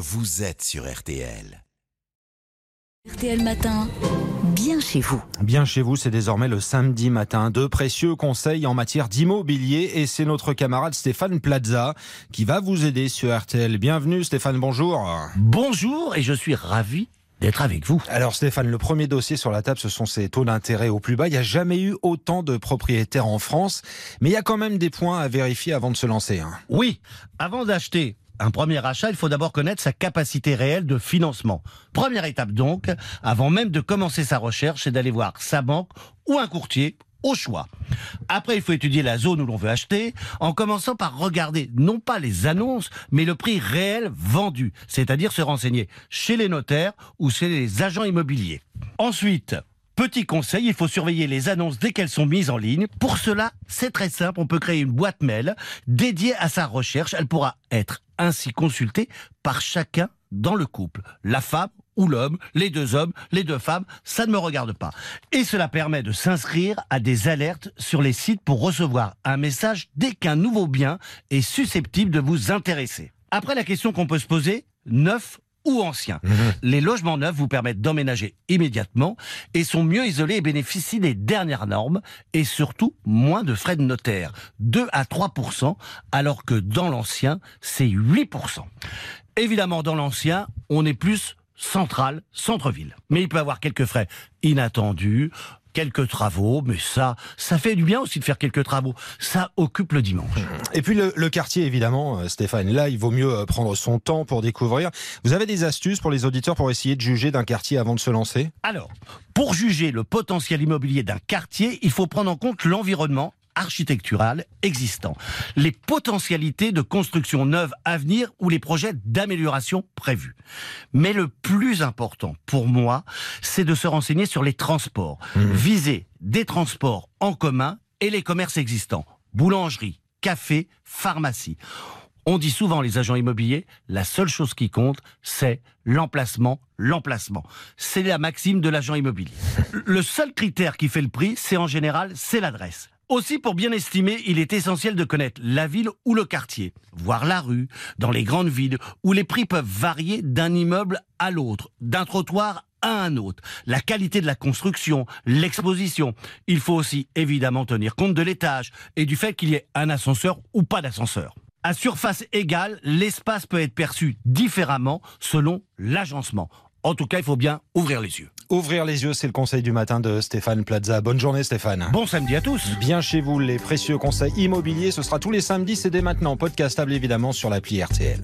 vous êtes sur RTL. RTL Matin, bien chez vous. Bien chez vous, c'est désormais le samedi matin. De précieux conseils en matière d'immobilier et c'est notre camarade Stéphane Plaza qui va vous aider sur RTL. Bienvenue Stéphane, bonjour. Bonjour et je suis ravi d'être avec vous. Alors Stéphane, le premier dossier sur la table, ce sont ces taux d'intérêt au plus bas. Il n'y a jamais eu autant de propriétaires en France, mais il y a quand même des points à vérifier avant de se lancer. hein. Oui, avant d'acheter un premier achat, il faut d'abord connaître sa capacité réelle de financement. Première étape donc, avant même de commencer sa recherche, c'est d'aller voir sa banque ou un courtier au choix. Après, il faut étudier la zone où l'on veut acheter, en commençant par regarder non pas les annonces, mais le prix réel vendu, c'est-à-dire se renseigner chez les notaires ou chez les agents immobiliers. Ensuite, Petit conseil, il faut surveiller les annonces dès qu'elles sont mises en ligne. Pour cela, c'est très simple, on peut créer une boîte mail dédiée à sa recherche. Elle pourra être ainsi consultée par chacun dans le couple. La femme ou l'homme, les deux hommes, les deux femmes, ça ne me regarde pas. Et cela permet de s'inscrire à des alertes sur les sites pour recevoir un message dès qu'un nouveau bien est susceptible de vous intéresser. Après, la question qu'on peut se poser, neuf ou ancien. Les logements neufs vous permettent d'emménager immédiatement et sont mieux isolés et bénéficient des dernières normes et surtout moins de frais de notaire, 2 à 3% alors que dans l'ancien, c'est 8% Évidemment, dans l'ancien, on est plus central, centre-ville. Mais il peut avoir quelques frais inattendus, quelques travaux, mais ça, ça fait du bien aussi de faire quelques travaux. Ça occupe le dimanche. Et puis le, le quartier, évidemment, euh, Stéphane, là, il vaut mieux euh, prendre son temps pour découvrir. Vous avez des astuces pour les auditeurs pour essayer de juger d'un quartier avant de se lancer? Alors, pour juger le potentiel immobilier d'un quartier, il faut prendre en compte l'environnement architectural existant, les potentialités de construction neuve à venir ou les projets d'amélioration prévus. Mais le plus important pour moi, c'est de se renseigner sur les transports, viser des transports en commun et les commerces existants, boulangerie, café, pharmacie. On dit souvent, les agents immobiliers, la seule chose qui compte, c'est l'emplacement, l'emplacement. C'est la maxime de l'agent immobilier. Le seul critère qui fait le prix, c'est en général, c'est l'adresse. Aussi, pour bien estimer, il est essentiel de connaître la ville ou le quartier, voire la rue, dans les grandes villes, où les prix peuvent varier d'un immeuble à l'autre, d'un trottoir à un autre. La qualité de la construction, l'exposition. Il faut aussi évidemment tenir compte de l'étage et du fait qu'il y ait un ascenseur ou pas d'ascenseur. À surface égale, l'espace peut être perçu différemment selon l'agencement. En tout cas, il faut bien ouvrir les yeux. Ouvrir les yeux, c'est le conseil du matin de Stéphane Plaza. Bonne journée Stéphane. Bon samedi à tous Bien chez vous, les précieux conseils immobiliers, ce sera tous les samedis, c'est dès maintenant, podcastable évidemment sur l'appli RTL.